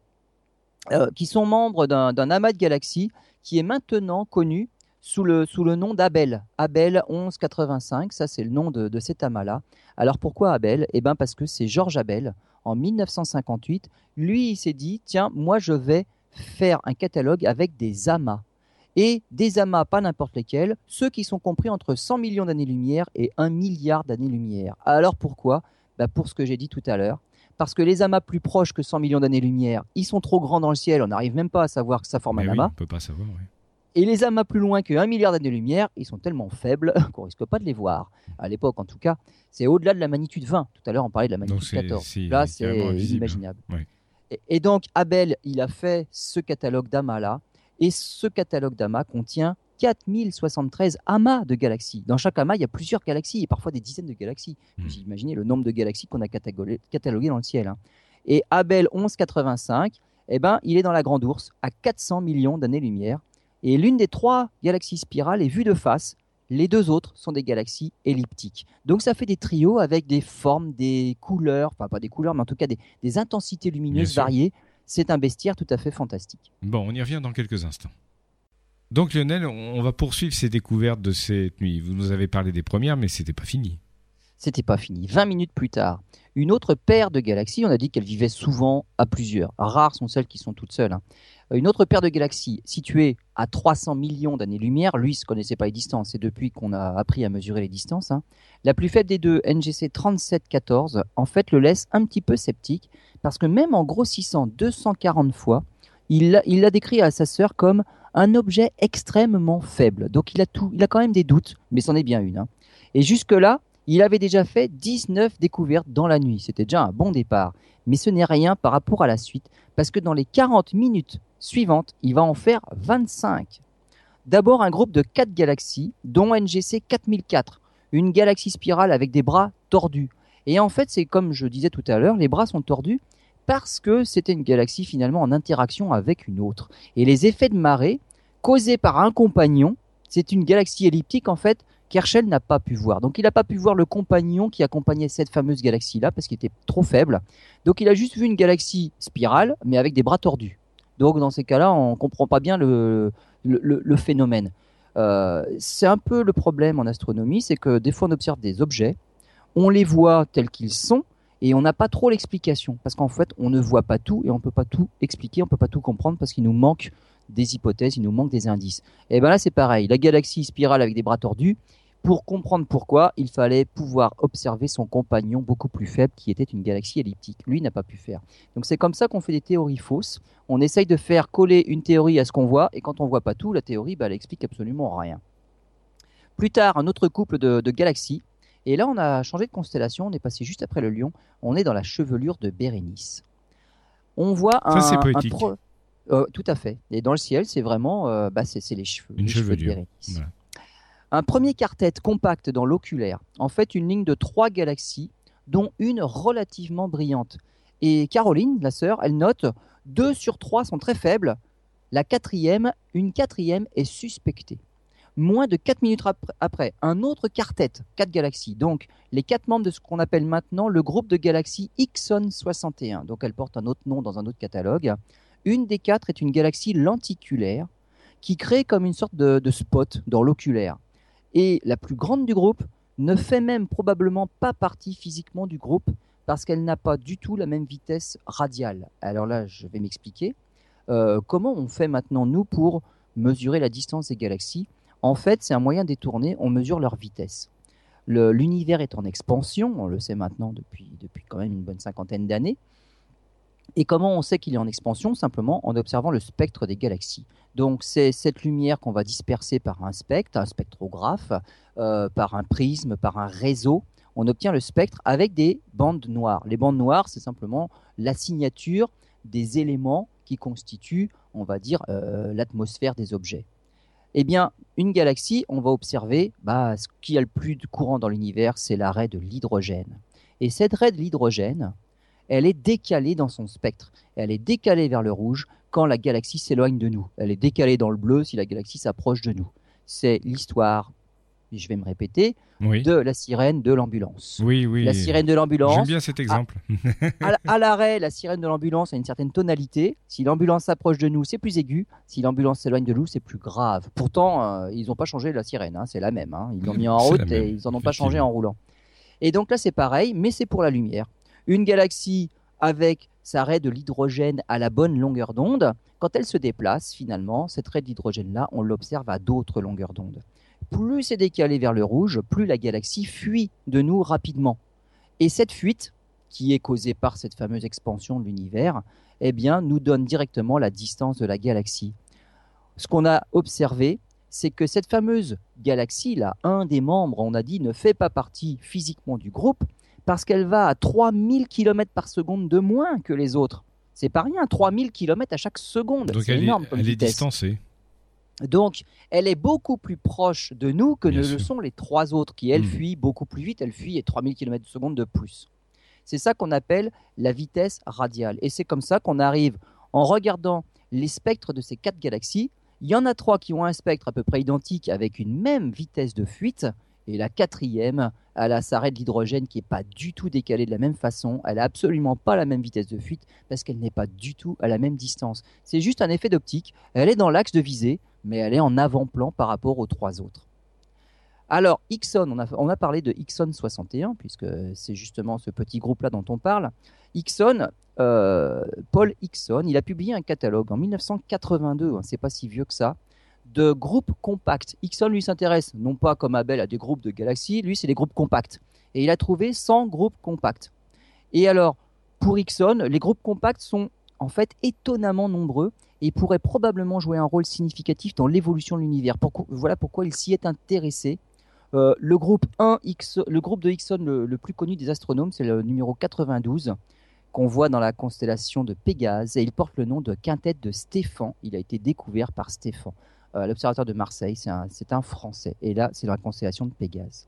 euh, qui sont membres d'un amas de galaxies qui est maintenant connu sous le, nom d'Abel. Abel 1185, ça c'est le nom de, cet amas-là. Alors pourquoi Abel? Eh bien parce que c'est Georges Abel, en 1958, lui il s'est dit, tiens, moi je vais faire un catalogue avec des amas. Et des amas, pas n'importe lesquels, ceux qui sont compris entre 100 millions d'années-lumière et 1 milliard d'années-lumière. Alors pourquoi? Bah Pour ce que j'ai dit tout à l'heure, parce que les amas plus proches que 100 millions d'années-lumière, ils sont trop grands dans le ciel, on n'arrive même pas à savoir que ça forme un amas. on peut pas savoir, Et les amas plus loin que 1 milliard d'années-lumière, ils sont tellement faibles qu'on risque pas de les voir. À l'époque, en tout cas, c'est au-delà de la magnitude 20. Tout à l'heure, on parlait de la magnitude 14. Là, c'est inimaginable. Et, et, donc, Abel, il a fait ce catalogue d'amas-là. Et ce catalogue d'amas contient 4073 amas de galaxies. Dans chaque amas, il y a plusieurs galaxies et parfois des dizaines de galaxies. Vous hmm. imaginez le nombre de galaxies qu'on a cataloguées dans le ciel. Hein. Et Abel 1185, eh ben, il est dans la Grande Ourse, à 400 millions d'années-lumière. Et l'une des trois galaxies spirales est vue de face. Les deux autres sont des galaxies elliptiques. Donc ça fait des trios avec des formes, des couleurs, enfin pas des couleurs, mais en tout cas des, intensités lumineuses variées. C'est un bestiaire tout à fait fantastique. Bon, on y revient dans quelques instants. Donc Lionel, on va poursuivre ces découvertes de cette nuit. Vous nous avez parlé des premières, mais c'était pas fini. C'était pas fini. 20 minutes plus tard, une autre paire de galaxies, on a dit qu'elles vivaient souvent à plusieurs. Rares sont celles qui sont toutes seules. Hein. Une autre paire de galaxies située à 300 millions d'années-lumière, lui, ne connaissait pas les distances, c'est depuis qu'on a appris à mesurer les distances. Hein. La plus faible des deux, NGC 3714, en fait, le laisse un petit peu sceptique, parce que même en grossissant 240 fois, il l'a décrit à sa sœur comme un objet extrêmement faible. Donc il a, tout, il a quand même des doutes, mais c'en est bien une. Hein. Et jusque-là, il avait déjà fait 19 découvertes dans la nuit. C'était déjà un bon départ. Mais ce n'est rien par rapport à la suite, parce que dans les 40 minutes suivantes, il va en faire 25. D'abord un groupe de 4 galaxies, dont NGC 4004, une galaxie spirale avec des bras tordus. Et en fait, c'est comme je disais tout à l'heure, les bras sont tordus parce que c'était une galaxie finalement en interaction avec une autre. Et les effets de marée causés par un compagnon, c'est une galaxie elliptique en fait qu'Herschel n'a pas pu voir. Donc il n'a pas pu voir le compagnon qui accompagnait cette fameuse galaxie-là parce qu'il était trop faible. Donc il a juste vu une galaxie spirale mais avec des bras tordus. Donc dans ces cas-là, on ne comprend pas bien le, le, phénomène. Euh, c'est un peu le problème en astronomie, c'est que des fois on observe des objets, on les voit tels qu'ils sont, et on n'a pas trop l'explication parce qu'en fait on ne voit pas tout et on ne peut pas tout expliquer, on ne peut pas tout comprendre parce qu'il nous manque des hypothèses, il nous manque des indices. Et bien là, c'est pareil. La galaxie spirale avec des bras tordus. Pour comprendre pourquoi, il fallait pouvoir observer son compagnon beaucoup plus faible qui était une galaxie elliptique. Lui n'a pas pu faire. Donc c'est comme ça qu'on fait des théories fausses. On essaye de faire coller une théorie à ce qu'on voit et quand on voit pas tout, la théorie, bah, elle explique absolument rien. Plus tard, un autre couple de, galaxies. Et là, on a changé de constellation. On est passé juste après le Lion. On est dans la chevelure de Bérénice. On voit un, ça, c'est poétique. Euh, tout à fait. Et dans le ciel, c'est vraiment, euh, bah, c'est, les cheveux. Une chevelure. Un premier quartet compact dans l'oculaire. En fait, une ligne de trois galaxies, dont une relativement brillante. Et Caroline, la sœur, elle note deux sur trois sont très faibles. La quatrième, une quatrième est suspectée. Moins de 4 minutes après, un autre quartet, quatre galaxies. Donc, les quatre membres de ce qu'on appelle maintenant le groupe de galaxies Ixon 61. Donc, elle porte un autre nom dans un autre catalogue. Une des quatre est une galaxie lenticulaire qui crée comme une sorte de, spot dans l'oculaire. Et la plus grande du groupe ne fait même probablement pas partie physiquement du groupe parce qu'elle n'a pas du tout la même vitesse radiale. Alors là, je vais m'expliquer. Euh, comment on fait maintenant, nous, pour mesurer la distance des galaxies? En fait, c'est un moyen détourné, on mesure leur vitesse. L'univers est en expansion, on le sait maintenant depuis, quand même une bonne cinquantaine d'années. Et comment on sait qu'il est en expansion? Simplement en observant le spectre des galaxies. Donc c'est cette lumière qu'on va disperser par un spectre, un spectrographe, euh, par un prisme, par un réseau. On obtient le spectre avec des bandes noires. Les bandes noires, c'est simplement la signature des éléments qui constituent, on va dire, euh, l'atmosphère des objets. Eh bien, une galaxie, on va observer, bah, ce qui a le plus de courant dans l'univers, c'est la raie de l'hydrogène. Et cette raie de l'hydrogène, elle est décalée dans son spectre. Elle est décalée vers le rouge quand la galaxie s'éloigne de nous. Elle est décalée dans le bleu si la galaxie s'approche de nous. C'est l'histoire, je vais me répéter, de la sirène de l'ambulance. Oui, oui. La sirène de l'ambulance. J'aime bien cet exemple. À, l'arrêt, la sirène de l'ambulance a une certaine tonalité. Si l'ambulance s'approche de nous, c'est plus aigu. Si l'ambulance s'éloigne de nous, c'est plus grave. Pourtant, euh, ils n'ont pas changé la sirène. Hein, c'est la même. Hein. Ils l'ont mis en route et ils n'en ont pas changé en roulant. Et donc là, c'est pareil, mais c'est pour la lumière. Une galaxie avec sa raie de l'hydrogène à la bonne longueur d'onde, quand elle se déplace, finalement, cette raie d'hydrogène-là, on l'observe à d'autres longueurs d'onde. Plus c'est décalé vers le rouge, plus la galaxie fuit de nous rapidement. Et cette fuite, qui est causée par cette fameuse expansion de l'univers, eh bien, nous donne directement la distance de la galaxie. Ce qu'on a observé, c'est que cette fameuse galaxie, là, un des membres, on a dit, ne fait pas partie physiquement du groupe, parce qu'elle va à 3000 km par seconde de moins que les autres. C'est pas rien, 3000 km à chaque seconde. Donc elle, énorme est, elle est distancée. Donc, elle est beaucoup plus proche de nous que ne le sont les trois autres qui, elles, hmm. fuient beaucoup plus vite. Elles fuient à 3000 km de seconde de plus. C'est ça qu'on appelle la vitesse radiale. Et c'est comme ça qu'on arrive, en regardant les spectres de ces quatre galaxies, il y en a trois qui ont un spectre à peu près identique avec une même vitesse de fuite, et la quatrième, elle a sa raie de l'hydrogène qui n'est pas du tout décalée de la même façon. Elle n'a absolument pas la même vitesse de fuite parce qu'elle n'est pas du tout à la même distance. C'est juste un effet d'optique. Elle est dans l'axe de visée, mais elle est en avant-plan par rapport aux trois autres. Alors, Ixon, on a, on a parlé de Ixon 61, puisque c'est justement ce petit groupe-là dont on parle. Ixon, euh, Paul Ixon, il a publié un catalogue en 1982, hein, c'est pas si vieux que ça, de groupes compacts. Ixon lui s'intéresse non pas comme Abel à des groupes de galaxies, lui c'est des groupes compacts. Et il a trouvé 100 groupes compacts. Et alors, pour Ixon, les groupes compacts sont en fait étonnamment nombreux et pourraient probablement jouer un rôle significatif dans l'évolution de l'univers. Voilà pourquoi il s'y est intéressé. Euh, le, groupe 1 X, le groupe de Ixon le, plus connu des astronomes, c'est le numéro 92 qu'on voit dans la constellation de Pégase et il porte le nom de quintette de Stéphane. Il a été découvert par Stéphane. Euh, l'observateur de Marseille, c'est un, Français. Et là, c'est dans la constellation de Pégase.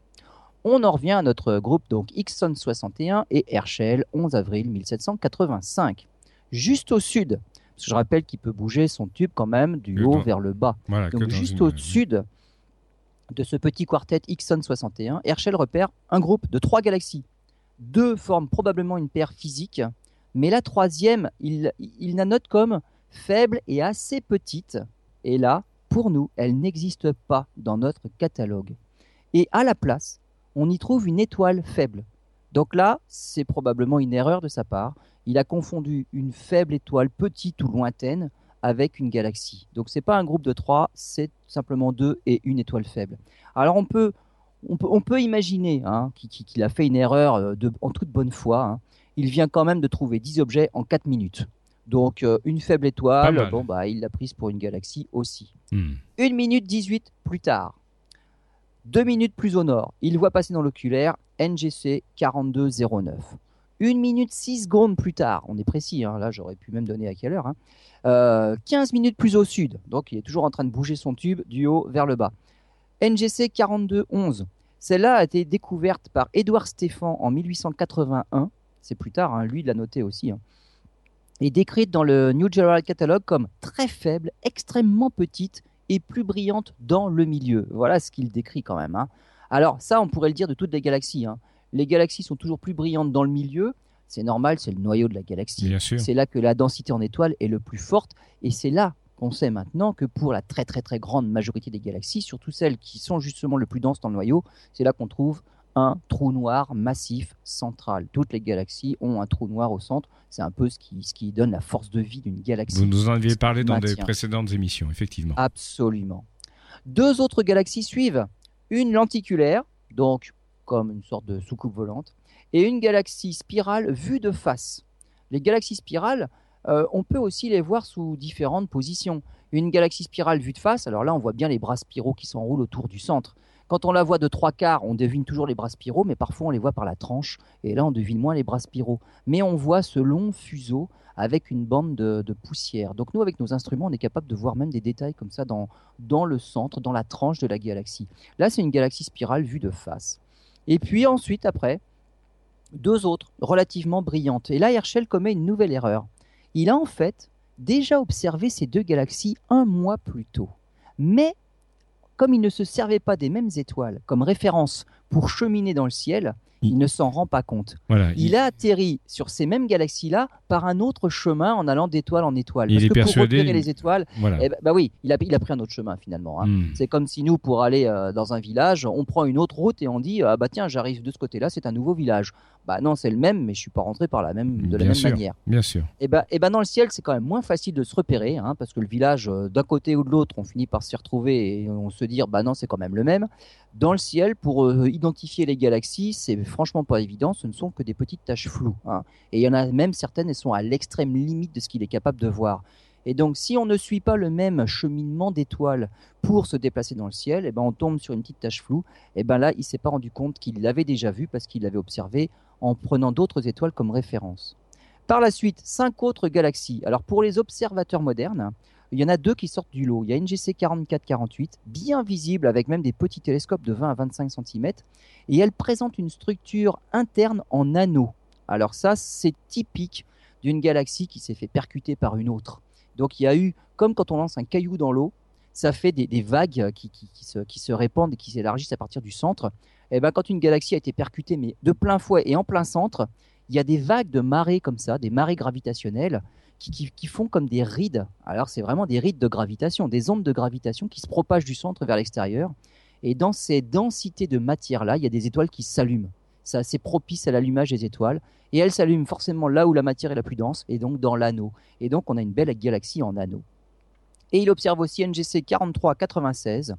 On en revient à notre groupe, donc Ixon 61 et Herschel, 11 avril 1785. Juste au sud, parce que je rappelle qu'il peut bouger son tube quand même du haut vers le bas. donc juste au sud de ce petit quartet Ixon 61, Herschel repère un groupe de trois galaxies. Deux forment probablement une paire physique, mais la troisième, il, il la note comme faible et assez petite. Et là, pour nous, elle n'existe pas dans notre catalogue. Et à la place, on y trouve une étoile faible. Donc là, c'est probablement une erreur de sa part. Il a confondu une faible étoile petite ou lointaine avec une galaxie. Donc c'est pas un groupe de trois, c'est simplement deux et une étoile faible. Alors on peut, on peut, imaginer hein, qu'il a fait une erreur euh, en toute bonne foi. Hein. Il vient quand même de trouver 10 objets en 4 minutes. Donc euh, une faible étoile, bon bah il l'a prise pour une galaxie aussi. Hmm. Une minute 18 plus tard, deux minutes plus au nord, il voit passer dans l'oculaire NGC 4209. Une minute 6 secondes plus tard, on est précis, hein, là j'aurais pu même donner à quelle heure, 15 hein. euh, minutes plus au sud, donc il est toujours en train de bouger son tube du haut vers le bas. NGC 4211, celle-là a été découverte par Édouard Stéphan en 1881, c'est plus tard, hein, lui l'a noté aussi est décrite dans le New General Catalog comme très faible, extrêmement petite et plus brillante dans le milieu. Voilà ce qu'il décrit quand même. Hein. Alors ça, on pourrait le dire de toutes les galaxies. Les galaxies sont toujours plus brillantes dans le milieu. C'est normal, c'est le noyau de la galaxie. C'est là que la densité en étoiles est le plus forte. Et c'est là qu'on sait maintenant que pour la très très très grande majorité des galaxies, surtout celles qui sont justement le plus denses dans le noyau, c'est là qu'on trouve un trou noir massif central. Toutes les galaxies ont un trou noir au centre. C'est un peu ce qui, ce qui donne la force de vie d'une galaxie. Vous nous en aviez parlé dans des précédentes émissions, effectivement. Absolument. Deux autres galaxies suivent. Une lenticulaire, donc comme une sorte de soucoupe volante, et une galaxie spirale vue de face. Les galaxies spirales, euh, on peut aussi les voir sous différentes positions. Une galaxie spirale vue de face, alors là on voit bien les bras spiraux qui s'enroulent autour du centre. Quand on la voit de trois quarts, on devine toujours les bras spiraux, mais parfois on les voit par la tranche, et là on devine moins les bras spiraux. Mais on voit ce long fuseau avec une bande de, poussière. Donc nous, avec nos instruments, on est capable de voir même des détails comme ça dans, dans le centre, dans la tranche de la galaxie. Là, c'est une galaxie spirale vue de face. Et puis ensuite, après, deux autres relativement brillantes. Et là, Herschel commet une nouvelle erreur. Il a en fait déjà observé ces deux galaxies un mois plus tôt. Mais comme il ne se servait pas des mêmes étoiles comme référence pour cheminer dans le ciel, il ne s'en rend pas compte. il, a atterri sur ces mêmes galaxies-là par un autre chemin en allant d'étoile en étoile. Parce que pour repérer les étoiles, eh ben, bah oui, il a, il a, pris un autre chemin finalement. Hein. Hmm. C'est comme si nous, pour aller euh, dans un village, on prend une autre route et on dit ah bah tiens, j'arrive de ce côté-là, c'est un nouveau village. Bah non, c'est le même, mais je suis pas rentré par la même, de la même manière. Bien sûr. Et eh bah, et bah dans le ciel, c'est quand même moins facile de se repérer, hein, parce que le village euh, d'un côté ou de l'autre, on finit par s'y retrouver et on se dit bah non, c'est quand même le même. Dans le ciel, pour euh, identifier les galaxies, c'est franchement pas évident. Ce ne sont que des petites taches floues. Hein. Et il y en a même certaines, elles sont à l'extrême limite de ce qu'il est capable de voir. Et donc, si on ne suit pas le même cheminement d'étoiles pour se déplacer dans le ciel, et eh ben, on tombe sur une petite tache floue. Et ben là, il s'est pas rendu compte qu'il l'avait déjà vu parce qu'il l'avait observé en prenant d'autres étoiles comme référence. Par la suite, cinq autres galaxies. Alors, pour les observateurs modernes, il y en a deux qui sortent du lot. Il y a NGC 4448, bien visible avec même des petits télescopes de 20 à 25 cm, et elle présente une structure interne en anneaux. Alors ça, c'est typique d'une galaxie qui s'est fait percuter par une autre. Donc il y a eu, comme quand on lance un caillou dans l'eau, ça fait des, vagues qui, se, répandent et qui s'élargissent à partir du centre. Et eh ben, quand une galaxie a été percutée, mais de plein fouet et en plein centre, il y a des vagues de marées comme ça, des marées gravitationnelles, qui, font comme des rides. Alors c'est vraiment des rides de gravitation, des ondes de gravitation qui se propagent du centre vers l'extérieur. Et dans ces densités de matière-là, il y a des étoiles qui s'allument. C'est assez propice à l'allumage des étoiles. Et elles s'allument forcément là où la matière est la plus dense, et donc dans l'anneau. Et donc on a une belle galaxie en anneau. Et il observe aussi NGC 43 93,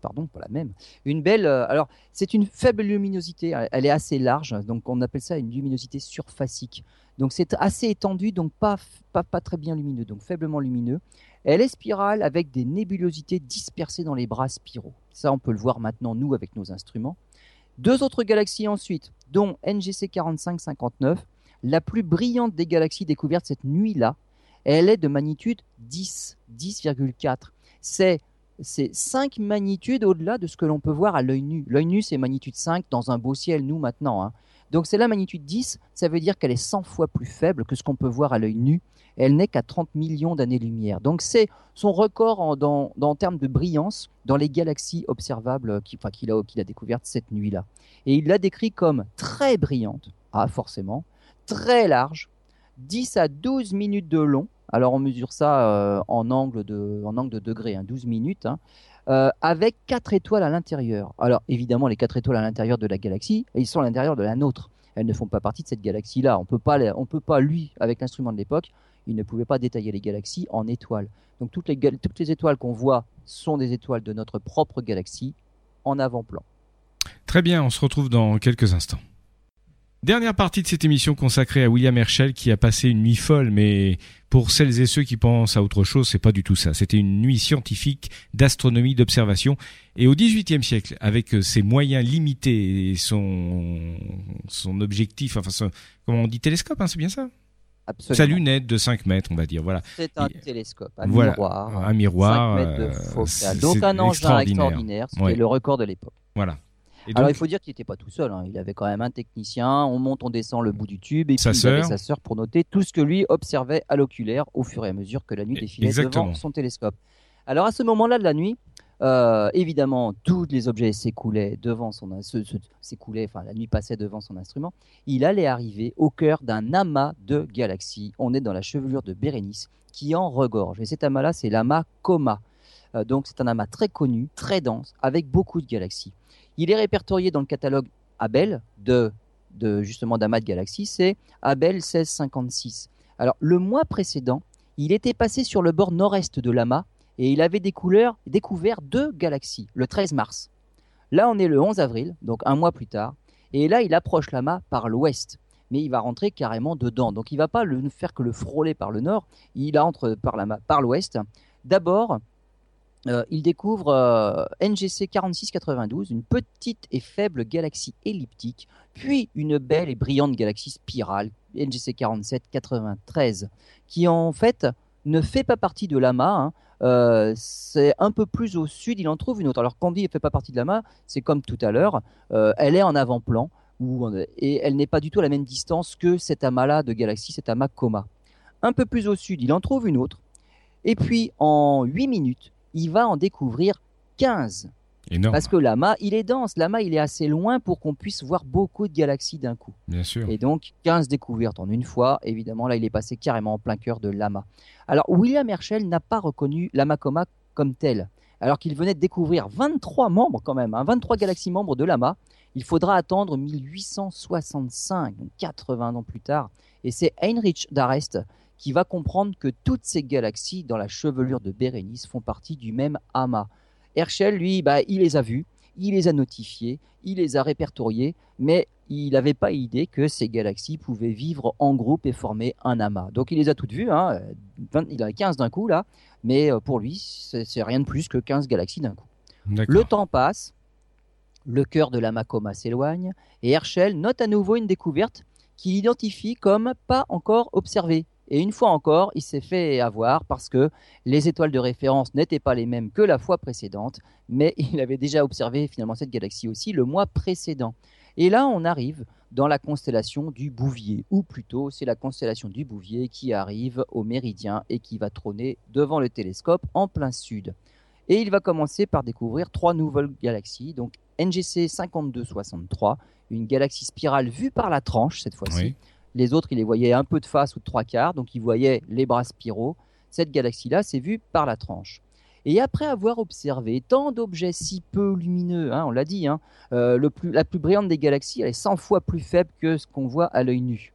pardon, pas la même. Une belle, euh, alors c'est une faible luminosité, elle est assez large, donc on appelle ça une luminosité surfacique. Donc c'est assez étendu, donc pas, pas, pas très bien lumineux, donc faiblement lumineux. Elle est spirale avec des nébulosités dispersées dans les bras spiraux. Ça, on peut le voir maintenant, nous, avec nos instruments. Deux autres galaxies ensuite, dont NGC 4559, la plus brillante des galaxies découvertes cette nuit-là, elle est de magnitude 10, 10,4. C'est c'est 5 magnitudes au-delà de ce que l'on peut voir à l'œil nu. L'œil nu, c'est magnitude 5 dans un beau ciel, nous, maintenant. Hein. Donc c'est la magnitude 10, ça veut dire qu'elle est 100 fois plus faible que ce qu'on peut voir à l'œil nu. Elle n'est qu'à 30 millions d'années-lumière. Donc c'est son record en, termes de brillance dans les galaxies observables qu'il a, qu'il a découvertes cette nuit-là. Et il l'a décrit comme très brillante, ah forcément, très large, 10 à 12 minutes de long. Alors on mesure ça euh, en, angle de, en angle de degré, 12 hein, minutes, hein, euh, avec 4 étoiles à l'intérieur. Alors évidemment, les 4 étoiles à l'intérieur de la galaxie, ils sont à l'intérieur de la nôtre. Elles ne font pas partie de cette galaxie-là. On on peut pas, lui, avec l'instrument de l'époque, il ne pouvait pas détailler les galaxies en étoiles. Donc toutes les, toutes les étoiles qu'on voit sont des étoiles de notre propre galaxie en avant-plan. Très bien, on se retrouve dans quelques instants. Dernière partie de cette émission consacrée à William Herschel qui a passé une nuit folle, mais pour celles et ceux qui pensent à autre chose, c'est pas du tout ça. C'était une nuit scientifique d'astronomie, d'observation. Et au XVIIIe siècle, avec ses moyens limités et son, son objectif, enfin, comment on dit télescope, hein, c'est bien ça? Absolument. Sa lunette de 5 mètres, on va dire. Voilà. C'est un télescope, un miroir. Un miroir. 5 mètres de euh, focale. Donc un engin extraordinaire, c'était le record de l'époque. Voilà. Alors il faut dire qu'il n'était pas tout seul, hein. il avait quand même un technicien, on monte, on descend le bout du tube, et puis il avait sa sœur pour noter tout ce que lui observait à l'oculaire au fur et à mesure que la nuit défilait devant son télescope. Alors à ce moment-là de la nuit, euh, évidemment, tous les objets s'écoulaient devant son s'écoulaient, enfin la nuit passait devant son instrument. Il allait arriver au cœur d'un amas de galaxies. On est dans la chevelure de Bérénice qui en regorge. Et cet amas-là, c'est l'amas Coma. Euh, donc c'est un amas très connu, très dense, avec beaucoup de galaxies. Il est répertorié dans le catalogue Abel de, de justement d'Amas de Galaxy, c'est Abel 1656. Alors le mois précédent, il était passé sur le bord nord-est de l'amas et il avait découvert, découvert deux galaxies le 13 mars. Là, on est le 11 avril, donc un mois plus tard, et là, il approche l'amas par l'ouest, mais il va rentrer carrément dedans. Donc, il va pas le faire que le frôler par le nord, il entre par l'amas par l'ouest. D'abord, euh, il découvre euh, NGC 4692, une petite et faible galaxie elliptique, puis une belle et brillante galaxie spirale, NGC 4793, qui en fait ne fait pas partie de l'amas. Hein. Euh, c'est un peu plus au sud, il en trouve une autre. Alors quand on dit ne fait pas partie de l'amas, c'est comme tout à l'heure, elle est en avant-plan, et elle n'est pas du tout à la même distance que cet amas-là de galaxie, cet amas coma. Un peu plus au sud, il en trouve une autre, et puis en 8 minutes, il va en découvrir 15. Parce que l'amas, il est dense. L'amas, il est assez loin pour qu'on puisse voir beaucoup de galaxies d'un coup. Bien sûr. Et donc, 15 découvertes en une fois. Évidemment, là, il est passé carrément en plein cœur de l'amas. Alors, William Herschel n'a pas reconnu l'amas coma comme tel. Alors qu'il venait de découvrir 23 membres quand même, 23 hein, galaxies membres de l'amas. Il faudra attendre 1865, donc 80 ans plus tard. Et c'est Heinrich d'Arrest qui va comprendre que toutes ces galaxies dans la chevelure de Bérénice font partie du même amas. Herschel, lui, bah, il les a vues, il les a notifiées, il les a répertoriées, mais il n'avait pas idée que ces galaxies pouvaient vivre en groupe et former un amas. Donc il les a toutes vues, hein, il en a 15 d'un coup là, mais euh, pour lui, c'est rien de plus que 15 galaxies d'un coup. Le temps passe, le cœur de l'amas coma s'éloigne, et Herschel note à nouveau une découverte qu'il identifie comme pas encore observée. Et une fois encore, il s'est fait avoir parce que les étoiles de référence n'étaient pas les mêmes que la fois précédente, mais il avait déjà observé finalement cette galaxie aussi le mois précédent. Et là, on arrive dans la constellation du Bouvier, ou plutôt c'est la constellation du Bouvier qui arrive au méridien et qui va trôner devant le télescope en plein sud. Et il va commencer par découvrir trois nouvelles galaxies, donc NGC 5263, une galaxie spirale vue par la tranche cette fois-ci. Les autres, il les voyait un peu de face ou de trois quarts, donc il voyait les bras spiraux. Cette galaxie-là, c'est vue par la tranche. Et après avoir observé tant d'objets si peu lumineux, hein, on l'a dit, hein, euh, la plus brillante des galaxies, elle est 100 fois plus faible que ce qu'on voit à l'œil nu.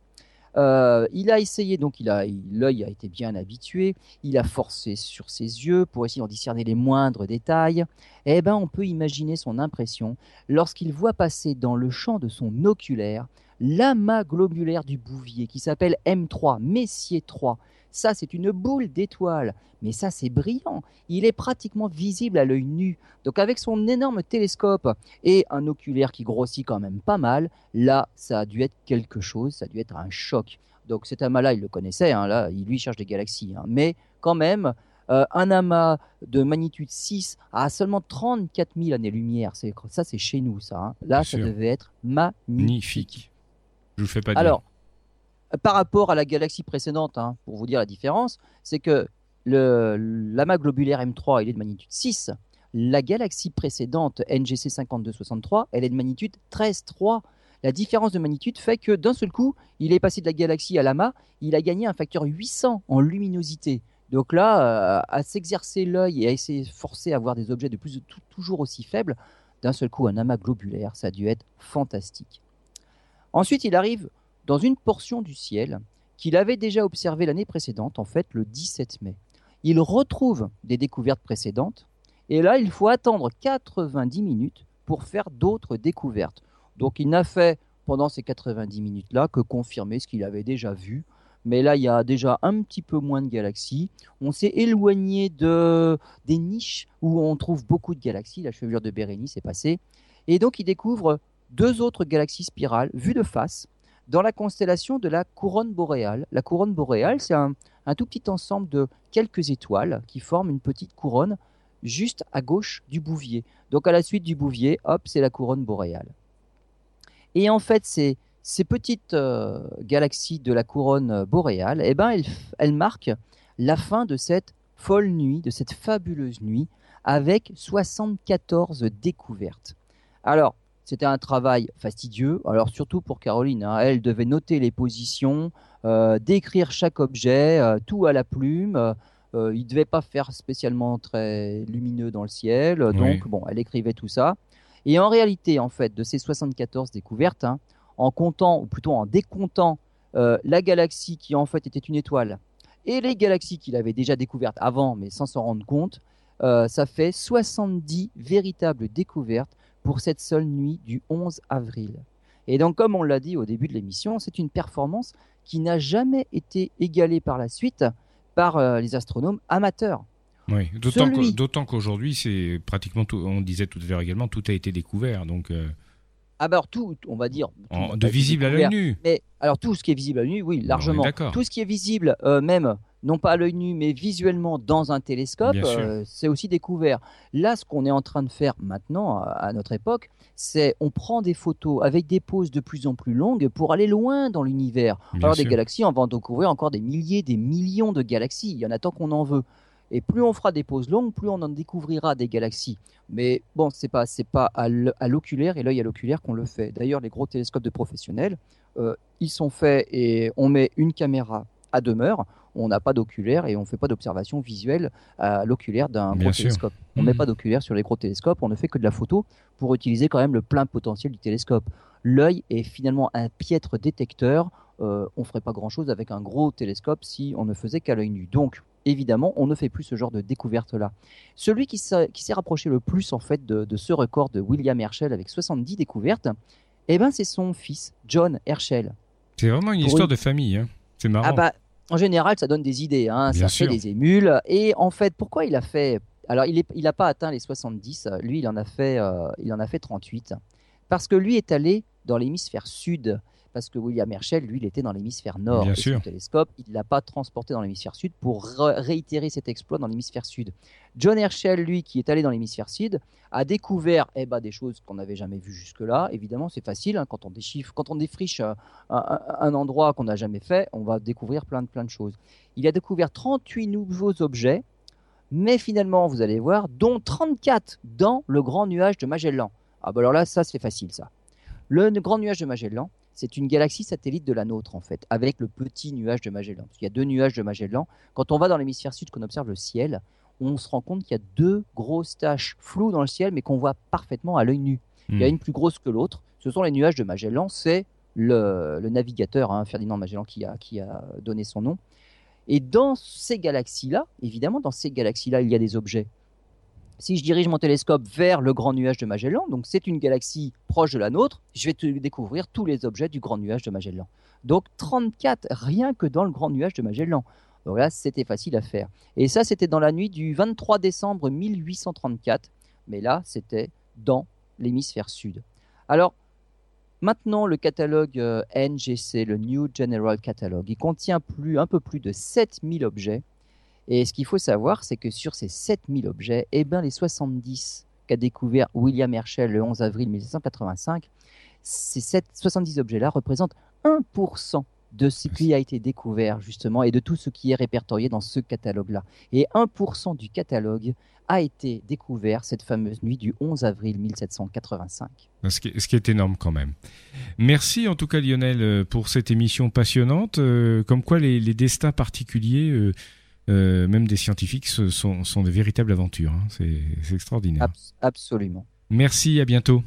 Euh, il a essayé, donc il a, l'œil a été bien habitué, il a forcé sur ses yeux pour essayer d'en discerner les moindres détails. Eh ben, on peut imaginer son impression lorsqu'il voit passer dans le champ de son oculaire l'amas globulaire du Bouvier qui s'appelle M3, Messier 3, ça, c'est une boule d'étoiles. Mais ça, c'est brillant. Il est pratiquement visible à l'œil nu. Donc avec son énorme télescope et un oculaire qui grossit quand même pas mal, là, ça a dû être quelque chose, ça a dû être un choc. Donc cet amas-là, il le connaissait, hein, là, il lui cherche des galaxies. Hein. Mais quand même, euh, un amas de magnitude 6 à seulement 34 000 années-lumière, ça c'est chez nous, ça. Hein. Là, ça devait être magnifique. Je vous fais pas dire. Alors, par rapport à la galaxie précédente, hein, pour vous dire la différence, c'est que l'amas globulaire M3, il est de magnitude 6. La galaxie précédente, NGC 5263, elle est de magnitude 13,3. La différence de magnitude fait que d'un seul coup, il est passé de la galaxie à l'amas, il a gagné un facteur 800 en luminosité. Donc là, euh, à s'exercer l'œil et à essayer de forcer à voir des objets de plus toujours aussi faibles, d'un seul coup, un amas globulaire, ça a dû être fantastique. Ensuite, il arrive dans une portion du ciel qu'il avait déjà observé l'année précédente, en fait le 17 mai. Il retrouve des découvertes précédentes, et là il faut attendre 90 minutes pour faire d'autres découvertes. Donc il n'a fait pendant ces 90 minutes-là que confirmer ce qu'il avait déjà vu. Mais là, il y a déjà un petit peu moins de galaxies. On s'est éloigné de, des niches où on trouve beaucoup de galaxies. La chevelure de Bérénice est passée. Et donc, il découvre deux autres galaxies spirales vues de face dans la constellation de la couronne boréale. La couronne boréale, c'est un, tout petit ensemble de quelques étoiles qui forment une petite couronne juste à gauche du bouvier. Donc à la suite du bouvier, hop, c'est la couronne boréale. Et en fait, ces, petites euh, galaxies de la couronne boréale, eh ben, elles, elles marquent la fin de cette folle nuit, de cette fabuleuse nuit, avec 74 découvertes. Alors, c'était un travail fastidieux, alors surtout pour Caroline. Hein. Elle devait noter les positions, euh, décrire chaque objet, euh, tout à la plume. Euh, il ne devait pas faire spécialement très lumineux dans le ciel, donc bon, elle écrivait tout ça. Et en réalité, en fait, de ces 74 découvertes, hein, en comptant, ou plutôt en décomptant la galaxie qui en fait était une étoile, et les galaxies qu'il avait déjà découvertes avant, mais sans s'en rendre compte, ça fait 70 véritables découvertes pour cette seule nuit du 11 avril. Et donc, comme on l'a dit au début de l'émission, c'est une performance qui n'a jamais été égalée par la suite par euh, les astronomes amateurs. Oui, d'autant qu'aujourd'hui, c'est pratiquement tout, on disait tout à l'heure également, tout a été découvert. Donc, euh, Ah bah alors tout, on va dire. de visible à l'œil nu. Mais alors tout ce qui est visible à l'œil nu, oui, largement. Tout ce qui est visible, euh, même non pas à l'œil nu, mais visuellement dans un télescope, euh, c'est aussi découvert. Là, ce qu'on est en train de faire maintenant, à notre époque, c'est on prend des photos avec des poses de plus en plus longues pour aller loin dans l'univers. Alors des galaxies, on va en découvrir encore des milliers, des millions de galaxies. Il y en a tant qu'on en veut. Et plus on fera des poses longues, plus on en découvrira des galaxies. Mais bon, c'est pas c'est pas à l'oculaire et l'œil à l'oculaire qu'on le fait. D'ailleurs, les gros télescopes de professionnels, euh, ils sont faits et on met une caméra à demeure on n'a pas d'oculaire et on ne fait pas d'observation visuelle à l'oculaire d'un gros télescope. On ne met mmh. pas d'oculaire sur les gros télescopes, on ne fait que de la photo pour utiliser quand même le plein potentiel du télescope. L'œil est finalement un piètre détecteur. Euh, on ne ferait pas grand-chose avec un gros télescope si on ne faisait qu'à l'œil nu. Donc, évidemment, on ne fait plus ce genre de découverte-là. Celui qui s'est rapproché le plus en fait de, ce record de William Herschel avec 70 découvertes, eh ben, c'est son fils, John Herschel. C'est vraiment une histoire de famille. Hein. C'est marrant. Ah bah, en général, ça donne des idées, hein, ça fait des émules. Et en fait, pourquoi il a fait Alors, il n'a pas atteint les 70, lui, il en, a fait, euh, il en a fait 38. Parce que lui est allé dans l'hémisphère sud. Parce que William Herschel, lui, il était dans l'hémisphère nord. Bien et sûr. Son télescope, il ne l'a pas transporté dans l'hémisphère sud pour réitérer cet exploit dans l'hémisphère sud. John Herschel, lui, qui est allé dans l'hémisphère sud, a découvert eh ben, des choses qu'on n'avait jamais vues jusque-là. Évidemment, c'est facile hein, quand on déchiffre, quand on défriche un, un endroit qu'on n'a jamais fait, on va découvrir plein de plein de choses. Il a découvert 38 nouveaux objets, mais finalement, vous allez voir, dont 34 dans le grand nuage de Magellan. Ah bah alors là, ça c'est facile ça. Le grand nuage de Magellan, c'est une galaxie satellite de la nôtre en fait, avec le petit nuage de Magellan. Parce qu'il y a deux nuages de Magellan. Quand on va dans l'hémisphère sud, qu'on observe le ciel, on se rend compte qu'il y a deux grosses taches floues dans le ciel, mais qu'on voit parfaitement à l'œil nu. Il y a Hmm. une plus grosse que l'autre. Ce sont les nuages de Magellan. C'est le, le navigateur hein, Ferdinand Magellan qui a, qui a donné son nom. Et dans ces galaxies-là, évidemment, dans ces galaxies-là, il y a des objets. Si je dirige mon télescope vers le grand nuage de Magellan, donc c'est une galaxie proche de la nôtre, je vais découvrir tous les objets du grand nuage de Magellan. Donc 34 rien que dans le grand nuage de Magellan. Donc là, c'était facile à faire. Et ça, c'était dans la nuit du 23 décembre 1834. Mais là, c'était dans l'hémisphère sud. Alors, maintenant, le catalogue euh, NGC, le New General Catalogue, il contient plus, un peu plus de 7000 objets. Et ce qu'il faut savoir, c'est que sur ces 7000 objets, eh ben, les 70 qu'a découvert William Herschel le 11 avril 1785, ces 7, 70 objets-là représentent 1% de ce qui a été découvert justement et de tout ce qui est répertorié dans ce catalogue-là. Et 1% du catalogue a été découvert cette fameuse nuit du 11 avril 1785. Ce qui, est, énorme quand même. Merci en tout cas Lionel euh, pour cette émission passionnante, euh, comme quoi les, les destins particuliers, euh, même des scientifiques, sont, sont, des véritables aventures. Hein. C'est extraordinaire. Abs absolument. Merci, à bientôt.